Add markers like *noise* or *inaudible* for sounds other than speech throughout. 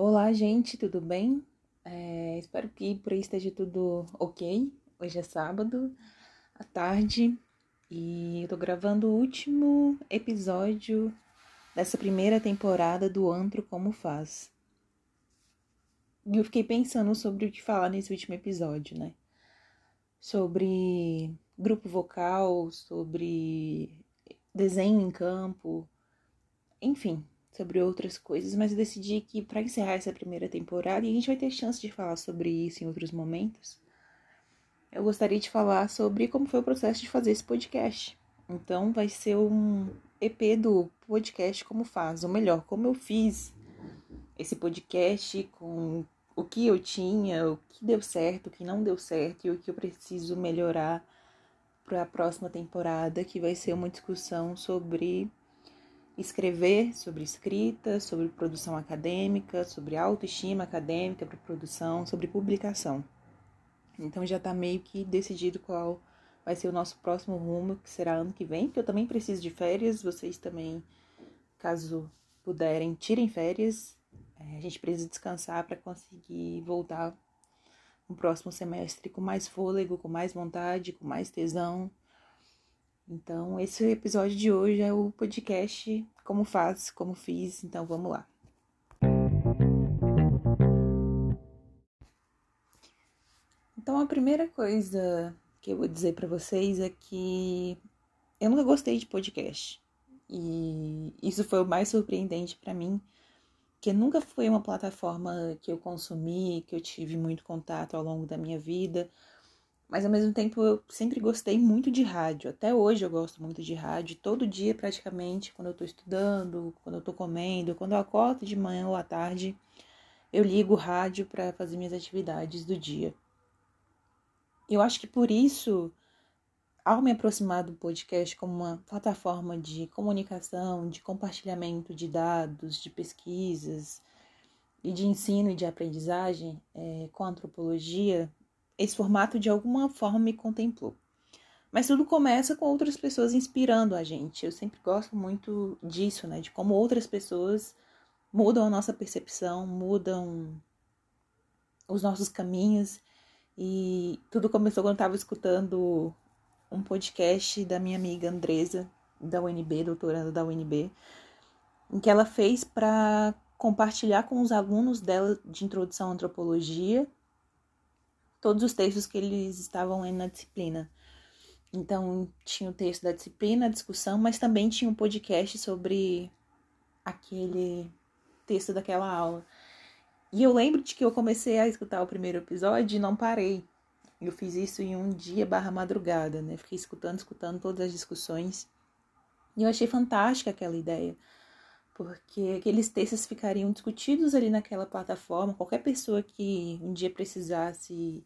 Olá, gente, tudo bem? É, espero que por aí esteja tudo ok. Hoje é sábado, à tarde, e eu tô gravando o último episódio dessa primeira temporada do Antro Como Faz. E eu fiquei pensando sobre o que falar nesse último episódio, né? Sobre grupo vocal, sobre desenho em campo, enfim, sobre outras coisas, mas eu decidi que para encerrar essa primeira temporada, e a gente vai ter chance de falar sobre isso em outros momentos, eu gostaria de falar sobre como foi o processo de fazer esse podcast. Então, vai ser um EP do podcast Como Faz, ou melhor, como eu fiz esse podcast com o que eu tinha, o que deu certo, o que não deu certo e o que eu preciso melhorar para a próxima temporada, que vai ser uma discussão sobre escrever sobre escrita, sobre produção acadêmica, sobre autoestima acadêmica para produção, sobre publicação. Então já está meio que decidido qual vai ser o nosso próximo rumo, que será ano que vem, porque eu também preciso de férias, vocês também, caso puderem, tirem férias. É, a gente precisa descansar para conseguir voltar no próximo semestre com mais fôlego, com mais vontade, com mais tesão então, esse episódio de hoje é o podcast Como Faz, Como Fiz. Então, vamos lá. Então, a primeira coisa que eu vou dizer para vocês é que eu nunca gostei de podcast. E isso foi o mais surpreendente para mim, que nunca foi uma plataforma que eu consumi, que eu tive muito contato ao longo da minha vida mas ao mesmo tempo eu sempre gostei muito de rádio. Até hoje eu gosto muito de rádio. Todo dia, praticamente, quando eu tô estudando, quando eu tô comendo, quando eu acordo de manhã ou à tarde, eu ligo o rádio para fazer minhas atividades do dia. Eu acho que por isso, ao me aproximar do podcast como uma plataforma de comunicação, de compartilhamento de dados, de pesquisas e de ensino e de aprendizagem é, com antropologia, esse formato de alguma forma me contemplou. Mas tudo começa com outras pessoas inspirando a gente. Eu sempre gosto muito disso, né? De como outras pessoas mudam a nossa percepção, mudam os nossos caminhos. E tudo começou quando eu estava escutando um podcast da minha amiga Andresa, da UNB, doutoranda da UNB, em que ela fez para compartilhar com os alunos dela de introdução à antropologia todos os textos que eles estavam lendo na disciplina. Então, tinha o texto da disciplina, a discussão, mas também tinha um podcast sobre aquele texto daquela aula. E eu lembro de que eu comecei a escutar o primeiro episódio e não parei. Eu fiz isso em um dia barra madrugada, né? Fiquei escutando, escutando todas as discussões. E eu achei fantástica aquela ideia. Porque aqueles textos ficariam discutidos ali naquela plataforma. Qualquer pessoa que um dia precisasse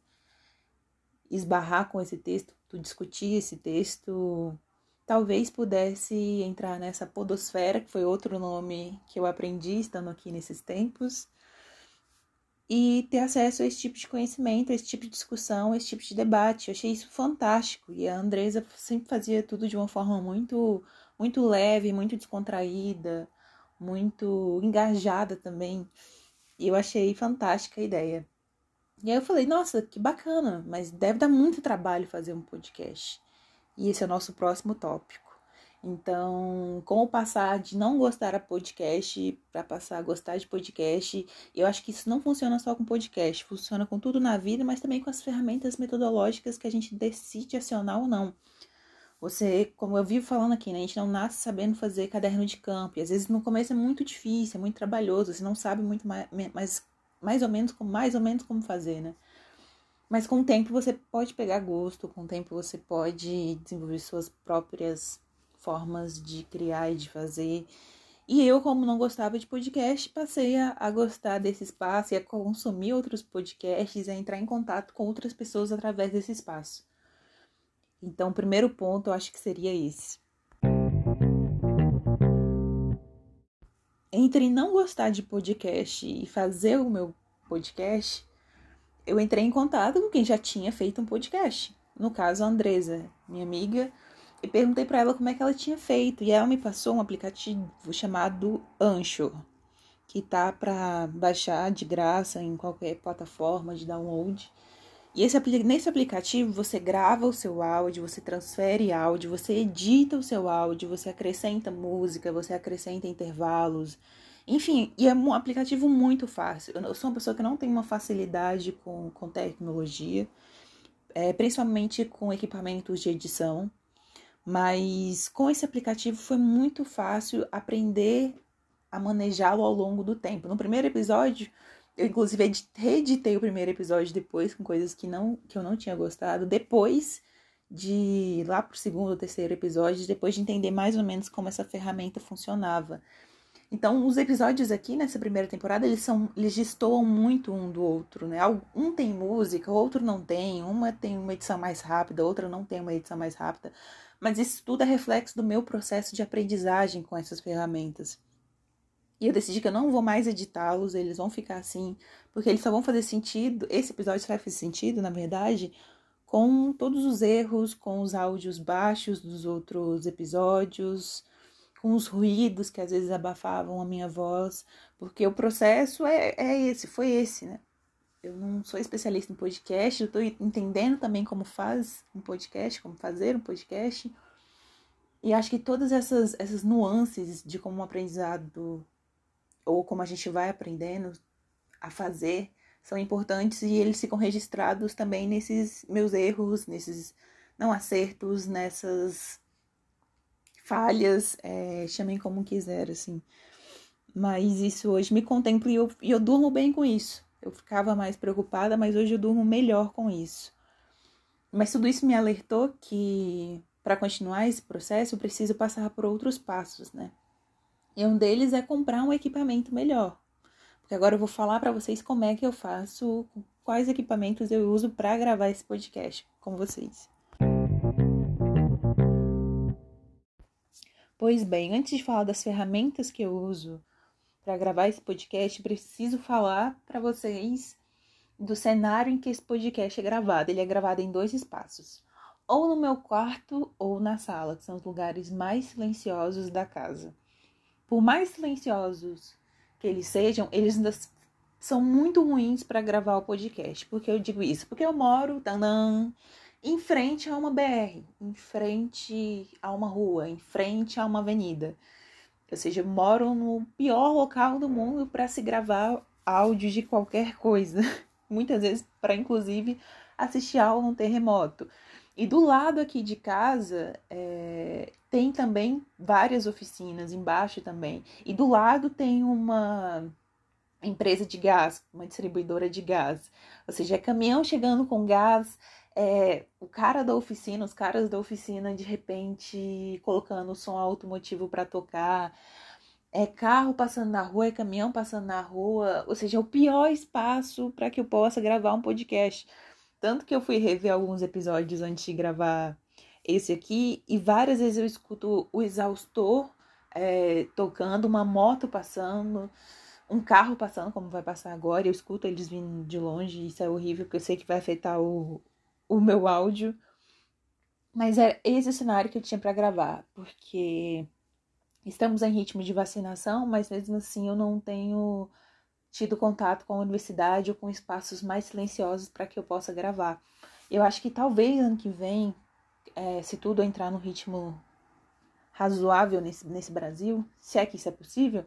esbarrar com esse texto, discutir esse texto, talvez pudesse entrar nessa podosfera, que foi outro nome que eu aprendi estando aqui nesses tempos, e ter acesso a esse tipo de conhecimento, a esse tipo de discussão, a esse tipo de debate. Eu achei isso fantástico. E a Andresa sempre fazia tudo de uma forma muito, muito leve, muito descontraída, muito engajada também. E eu achei fantástica a ideia. E aí eu falei, nossa, que bacana, mas deve dar muito trabalho fazer um podcast. E esse é o nosso próximo tópico. Então, como passar de não gostar a podcast para passar a gostar de podcast, eu acho que isso não funciona só com podcast, funciona com tudo na vida, mas também com as ferramentas metodológicas que a gente decide acionar ou não. Você, como eu vivo falando aqui, né, a gente não nasce sabendo fazer caderno de campo, e às vezes no começo é muito difícil, é muito trabalhoso, você não sabe muito mais, mais mais ou menos como mais ou menos como fazer, né? Mas com o tempo você pode pegar gosto, com o tempo você pode desenvolver suas próprias formas de criar e de fazer. E eu, como não gostava de podcast, passei a, a gostar desse espaço e a consumir outros podcasts, a entrar em contato com outras pessoas através desse espaço. Então, o primeiro ponto eu acho que seria esse. entre não gostar de podcast e fazer o meu podcast, eu entrei em contato com quem já tinha feito um podcast. No caso, a Andresa, minha amiga, e perguntei para ela como é que ela tinha feito. E ela me passou um aplicativo chamado Anchor, que tá para baixar de graça em qualquer plataforma de download. E esse, nesse aplicativo você grava o seu áudio, você transfere áudio, você edita o seu áudio, você acrescenta música, você acrescenta intervalos. Enfim, e é um aplicativo muito fácil. Eu sou uma pessoa que não tem uma facilidade com, com tecnologia, é, principalmente com equipamentos de edição. Mas com esse aplicativo foi muito fácil aprender a manejá-lo ao longo do tempo. No primeiro episódio, eu inclusive reeditei o primeiro episódio depois com coisas que não que eu não tinha gostado. Depois de lá pro segundo ou terceiro episódio, depois de entender mais ou menos como essa ferramenta funcionava. Então, os episódios aqui nessa primeira temporada, eles são eles destoam muito um do outro, né? Um tem música, o outro não tem, uma tem uma edição mais rápida, outra não tem uma edição mais rápida. Mas isso tudo é reflexo do meu processo de aprendizagem com essas ferramentas. E eu decidi que eu não vou mais editá-los, eles vão ficar assim, porque eles só vão fazer sentido, esse episódio só vai fazer sentido, na verdade, com todos os erros, com os áudios baixos dos outros episódios, com os ruídos que às vezes abafavam a minha voz, porque o processo é, é esse, foi esse, né? Eu não sou especialista em podcast, eu estou entendendo também como faz um podcast, como fazer um podcast. E acho que todas essas, essas nuances de como um aprendizado ou como a gente vai aprendendo a fazer são importantes e eles ficam registrados também nesses meus erros, nesses não acertos, nessas falhas, é, chamem como quiser, assim. Mas isso hoje me contempla e eu, e eu durmo bem com isso. Eu ficava mais preocupada, mas hoje eu durmo melhor com isso. Mas tudo isso me alertou que para continuar esse processo eu preciso passar por outros passos, né? E um deles é comprar um equipamento melhor. Porque agora eu vou falar para vocês como é que eu faço, quais equipamentos eu uso para gravar esse podcast com vocês. Pois bem, antes de falar das ferramentas que eu uso para gravar esse podcast, preciso falar para vocês do cenário em que esse podcast é gravado. Ele é gravado em dois espaços, ou no meu quarto ou na sala, que são os lugares mais silenciosos da casa por mais silenciosos que eles sejam, eles ainda são muito ruins para gravar o podcast. Por que eu digo isso? Porque eu moro tanã, em frente a uma BR, em frente a uma rua, em frente a uma avenida. Ou seja, eu moro no pior local do mundo para se gravar áudio de qualquer coisa. *laughs* Muitas vezes para, inclusive, assistir aula num terremoto. E do lado aqui de casa é, tem também várias oficinas, embaixo também. E do lado tem uma empresa de gás, uma distribuidora de gás. Ou seja, é caminhão chegando com gás, é, o cara da oficina, os caras da oficina de repente colocando som automotivo para tocar. É carro passando na rua, é caminhão passando na rua, ou seja, é o pior espaço para que eu possa gravar um podcast. Tanto que eu fui rever alguns episódios antes de gravar esse aqui e várias vezes eu escuto o exaustor é, tocando, uma moto passando, um carro passando, como vai passar agora. Eu escuto eles vindo de longe isso é horrível porque eu sei que vai afetar o, o meu áudio. Mas é esse o cenário que eu tinha para gravar, porque estamos em ritmo de vacinação, mas mesmo assim eu não tenho tido contato com a universidade ou com espaços mais silenciosos para que eu possa gravar. Eu acho que talvez ano que vem, é, se tudo entrar no ritmo razoável nesse, nesse Brasil, se é que isso é possível,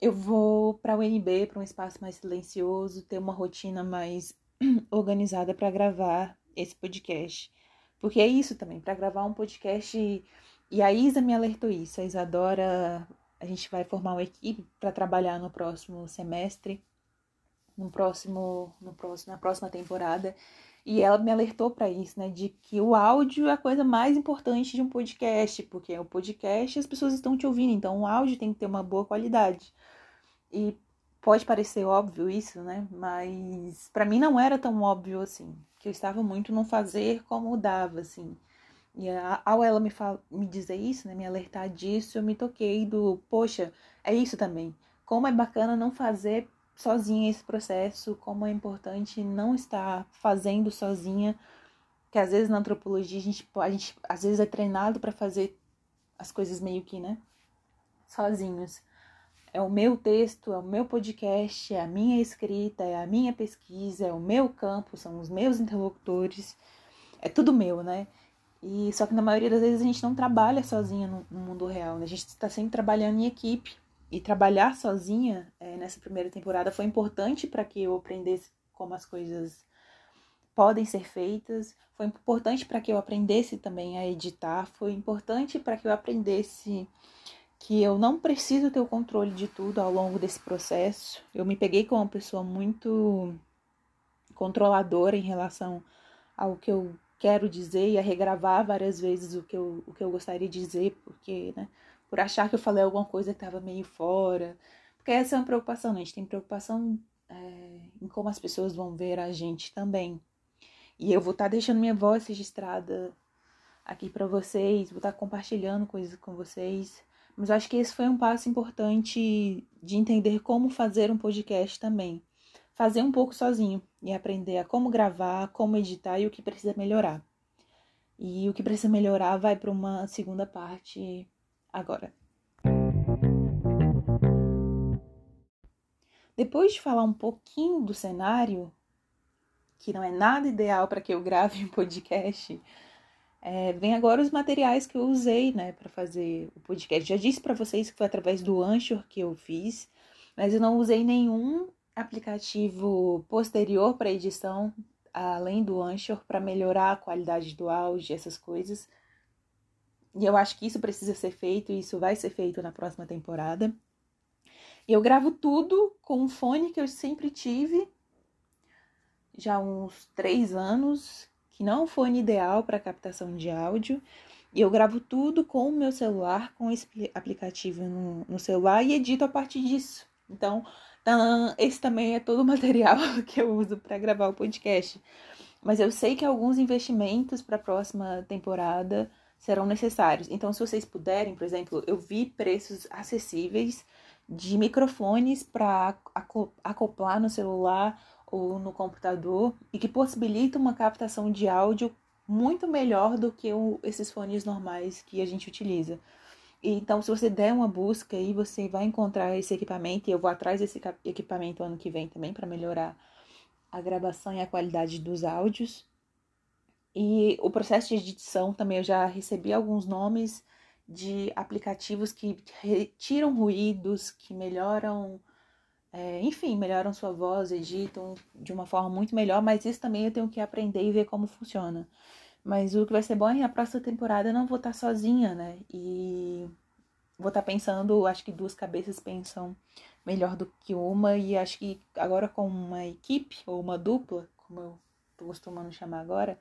eu vou para o UNB, para um espaço mais silencioso, ter uma rotina mais *clears throat* organizada para gravar esse podcast. Porque é isso também, para gravar um podcast. E a Isa me alertou isso, a Isadora a gente vai formar uma equipe para trabalhar no próximo semestre, no próximo, no próximo, na próxima temporada. E ela me alertou para isso, né? De que o áudio é a coisa mais importante de um podcast, porque o podcast as pessoas estão te ouvindo, então o áudio tem que ter uma boa qualidade. E pode parecer óbvio isso, né? Mas para mim não era tão óbvio assim, que eu estava muito no fazer como dava, assim. E ao ela me, me dizer isso, né, me alertar disso, eu me toquei do, poxa, é isso também. Como é bacana não fazer sozinha esse processo, como é importante não estar fazendo sozinha, que às vezes na antropologia a gente, a gente às vezes é treinado para fazer as coisas meio que, né, sozinhos. é o meu texto, é o meu podcast, é a minha escrita, é a minha pesquisa, é o meu campo, são os meus interlocutores, é tudo meu, né? E só que na maioria das vezes a gente não trabalha sozinha no, no mundo real, né? A gente está sempre trabalhando em equipe. E trabalhar sozinha é, nessa primeira temporada foi importante para que eu aprendesse como as coisas podem ser feitas, foi importante para que eu aprendesse também a editar, foi importante para que eu aprendesse que eu não preciso ter o controle de tudo ao longo desse processo. Eu me peguei como uma pessoa muito controladora em relação ao que eu quero dizer e a regravar várias vezes o que eu, o que eu gostaria de dizer, porque, né, por achar que eu falei alguma coisa que estava meio fora. Porque essa é uma preocupação, né? A gente tem preocupação é, em como as pessoas vão ver a gente também. E eu vou estar tá deixando minha voz registrada aqui para vocês, vou estar tá compartilhando coisas com vocês. Mas acho que esse foi um passo importante de entender como fazer um podcast também. Fazer um pouco sozinho e aprender a como gravar, como editar e o que precisa melhorar. E o que precisa melhorar vai para uma segunda parte agora. Depois de falar um pouquinho do cenário, que não é nada ideal para que eu grave *laughs* um podcast, é, vem agora os materiais que eu usei, né, para fazer o podcast. Já disse para vocês que foi através do Anchor que eu fiz, mas eu não usei nenhum aplicativo posterior para edição, além do Anchor, para melhorar a qualidade do áudio, essas coisas. E eu acho que isso precisa ser feito, e isso vai ser feito na próxima temporada. Eu gravo tudo com um fone que eu sempre tive, já há uns três anos, que não é um fone ideal para captação de áudio. E eu gravo tudo com o meu celular, com esse aplicativo no, no celular e edito a partir disso. Então, esse também é todo o *laughs* material que eu uso para gravar o podcast. Mas eu sei que alguns investimentos para a próxima temporada serão necessários. Então, se vocês puderem, por exemplo, eu vi preços acessíveis de microfones para acoplar no celular ou no computador e que possibilita uma captação de áudio muito melhor do que o, esses fones normais que a gente utiliza. Então, se você der uma busca aí, você vai encontrar esse equipamento e eu vou atrás desse equipamento ano que vem também para melhorar a gravação e a qualidade dos áudios. E o processo de edição também eu já recebi alguns nomes de aplicativos que retiram ruídos, que melhoram é, enfim, melhoram sua voz, editam de uma forma muito melhor, mas isso também eu tenho que aprender e ver como funciona. Mas o que vai ser bom é que na próxima temporada eu não vou estar sozinha, né? E vou estar pensando, acho que duas cabeças pensam melhor do que uma, e acho que agora com uma equipe ou uma dupla, como eu tô costumando chamar agora,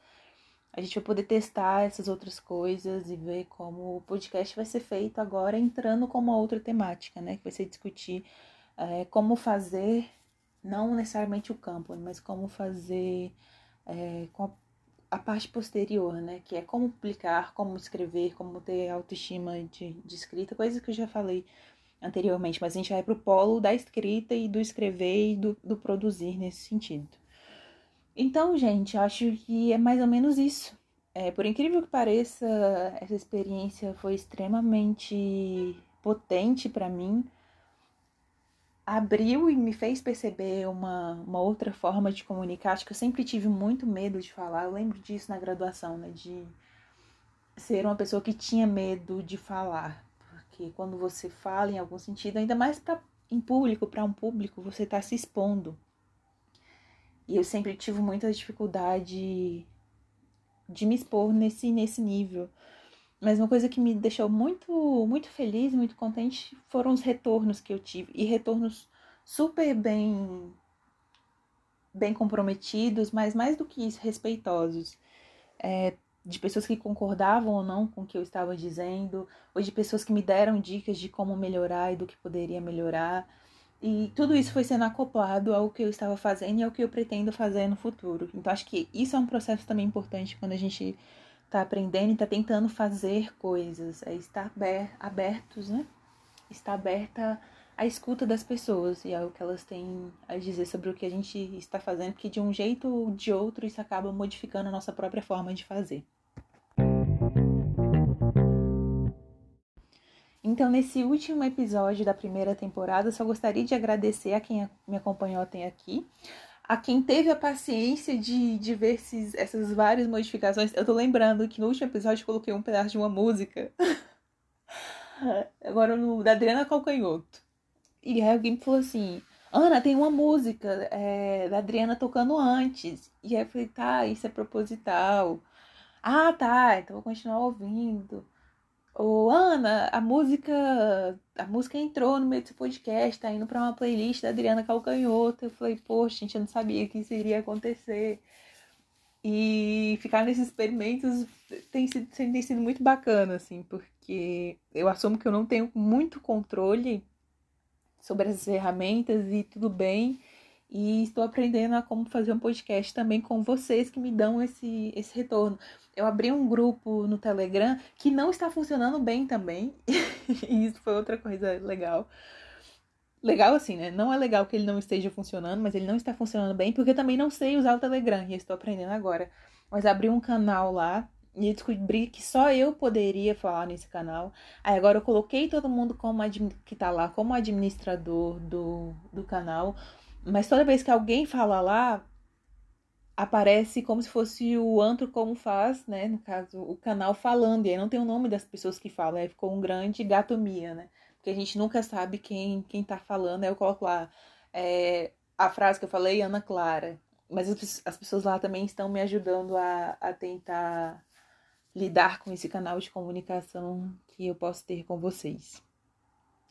a gente vai poder testar essas outras coisas e ver como o podcast vai ser feito agora entrando com uma outra temática, né? Que vai ser discutir é, como fazer, não necessariamente o campo, mas como fazer é, com a, a, parte posterior, né? Que é como publicar, como escrever, como ter autoestima de, de escrita, coisas que eu já falei anteriormente, mas a gente vai para o polo da escrita e do escrever e do, do produzir nesse sentido. Então, gente, acho que é mais ou menos isso. É, por incrível que pareça, essa experiência foi extremamente potente para mim abriu e me fez perceber uma, uma outra forma de comunicar. Acho que eu sempre tive muito medo de falar. Eu lembro disso na graduação, né? De ser uma pessoa que tinha medo de falar. Porque quando você fala em algum sentido, ainda mais pra, em público, para um público, você está se expondo. E eu sempre tive muita dificuldade de me expor nesse, nesse nível. Mas uma coisa que me deixou muito, muito feliz, muito contente, foram os retornos que eu tive. E retornos super bem, bem comprometidos, mas mais do que isso, respeitosos. É, de pessoas que concordavam ou não com o que eu estava dizendo, ou de pessoas que me deram dicas de como melhorar e do que poderia melhorar. E tudo isso foi sendo acoplado ao que eu estava fazendo e ao que eu pretendo fazer no futuro. Então, acho que isso é um processo também importante quando a gente está aprendendo e está tentando fazer coisas, é estar abertos, né? Está aberta à escuta das pessoas e ao que elas têm a dizer sobre o que a gente está fazendo, porque de um jeito ou de outro isso acaba modificando a nossa própria forma de fazer. Então, nesse último episódio da primeira temporada, eu só gostaria de agradecer a quem me acompanhou até aqui, a quem teve a paciência de, de ver esses, essas várias modificações. Eu tô lembrando que no último episódio eu coloquei um pedaço de uma música. *laughs* Agora no da Adriana Calcanhoto. E aí alguém me falou assim: Ana, tem uma música é, da Adriana tocando antes. E aí eu falei: tá, isso é proposital. Ah, tá, então vou continuar ouvindo. Ô, Ana, a música, a música entrou no meio do podcast, tá indo para uma playlist da Adriana Calcanhoto. Eu falei, poxa, gente, eu não sabia que isso iria acontecer. E ficar nesses experimentos tem sido, tem sido muito bacana, assim, porque eu assumo que eu não tenho muito controle sobre essas ferramentas e tudo bem. E estou aprendendo a como fazer um podcast também com vocês que me dão esse, esse retorno. Eu abri um grupo no Telegram que não está funcionando bem também. *laughs* e isso foi outra coisa legal. Legal assim, né? Não é legal que ele não esteja funcionando, mas ele não está funcionando bem, porque eu também não sei usar o Telegram e estou aprendendo agora. Mas abri um canal lá e descobri que só eu poderia falar nesse canal. Aí agora eu coloquei todo mundo como que tá lá como administrador do, do canal. Mas toda vez que alguém fala lá, aparece como se fosse o antro como faz, né? No caso, o canal falando. E aí não tem o nome das pessoas que falam. Aí ficou um grande gatomia, né? Porque a gente nunca sabe quem, quem tá falando. Aí eu coloco lá é, a frase que eu falei, Ana Clara. Mas as, as pessoas lá também estão me ajudando a, a tentar lidar com esse canal de comunicação que eu posso ter com vocês.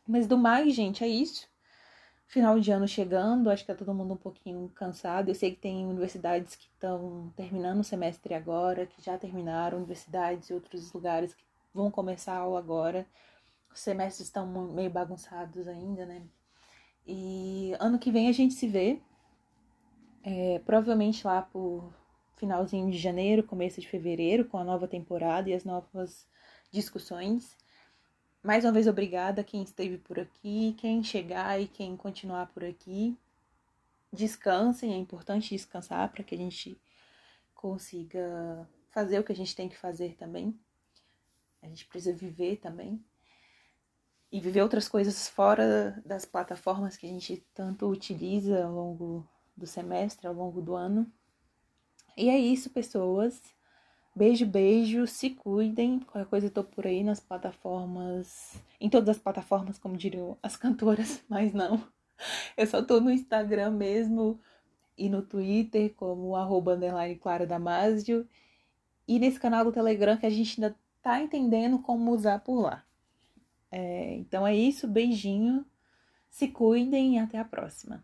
Mas do mais, gente, é isso final de ano chegando, acho que tá todo mundo um pouquinho cansado. Eu sei que tem universidades que estão terminando o semestre agora, que já terminaram, universidades e outros lugares que vão começar aula agora. Os semestres estão meio bagunçados ainda, né? E ano que vem a gente se vê, é, provavelmente lá por finalzinho de janeiro, começo de fevereiro, com a nova temporada e as novas discussões. Mais uma vez, obrigada quem esteve por aqui, quem chegar e quem continuar por aqui. Descansem, é importante descansar para que a gente consiga fazer o que a gente tem que fazer também. A gente precisa viver também. E viver outras coisas fora das plataformas que a gente tanto utiliza ao longo do semestre, ao longo do ano. E é isso, pessoas. Beijo, beijo, se cuidem. Qualquer coisa eu tô por aí nas plataformas, em todas as plataformas, como diriam as cantoras, *laughs* mas não. Eu só tô no Instagram mesmo e no Twitter como arroba underline Clara Damasio e nesse canal do Telegram que a gente ainda tá entendendo como usar por lá. É, então é isso, beijinho, se cuidem e até a próxima.